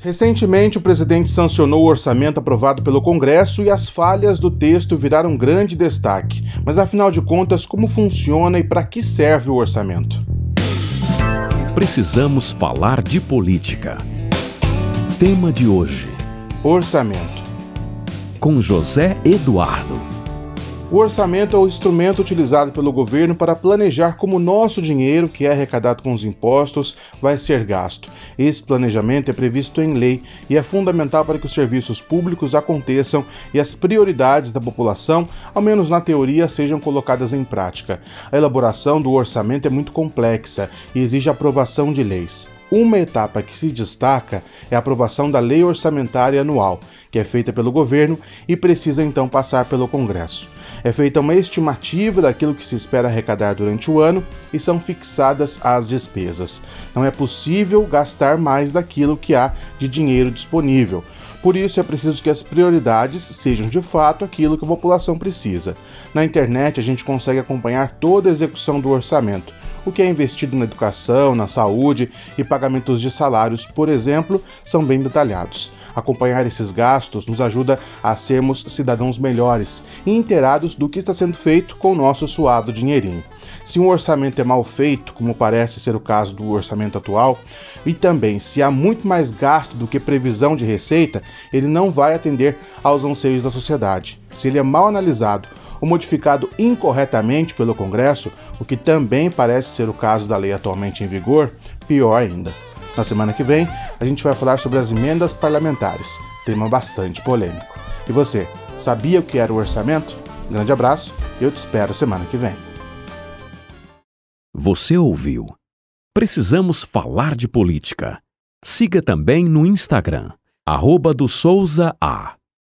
Recentemente, o presidente sancionou o orçamento aprovado pelo Congresso e as falhas do texto viraram grande destaque. Mas afinal de contas, como funciona e para que serve o orçamento? Precisamos falar de política. Tema de hoje: Orçamento. Com José Eduardo. O orçamento é o instrumento utilizado pelo governo para planejar como o nosso dinheiro, que é arrecadado com os impostos, vai ser gasto. Esse planejamento é previsto em lei e é fundamental para que os serviços públicos aconteçam e as prioridades da população, ao menos na teoria, sejam colocadas em prática. A elaboração do orçamento é muito complexa e exige aprovação de leis. Uma etapa que se destaca é a aprovação da Lei Orçamentária Anual, que é feita pelo governo e precisa então passar pelo Congresso. É feita uma estimativa daquilo que se espera arrecadar durante o ano e são fixadas as despesas. Não é possível gastar mais daquilo que há de dinheiro disponível. Por isso é preciso que as prioridades sejam de fato aquilo que a população precisa. Na internet a gente consegue acompanhar toda a execução do orçamento o que é investido na educação, na saúde e pagamentos de salários, por exemplo, são bem detalhados. Acompanhar esses gastos nos ajuda a sermos cidadãos melhores e inteirados do que está sendo feito com o nosso suado dinheirinho. Se um orçamento é mal feito, como parece ser o caso do orçamento atual, e também se há muito mais gasto do que previsão de receita, ele não vai atender aos anseios da sociedade. Se ele é mal analisado ou modificado incorretamente pelo Congresso, o que também parece ser o caso da lei atualmente em vigor, pior ainda. Na semana que vem, a gente vai falar sobre as emendas parlamentares, tema bastante polêmico. E você, sabia o que era o orçamento? grande abraço e eu te espero semana que vem. Você ouviu? Precisamos falar de política. Siga também no Instagram, arroba do Souza A.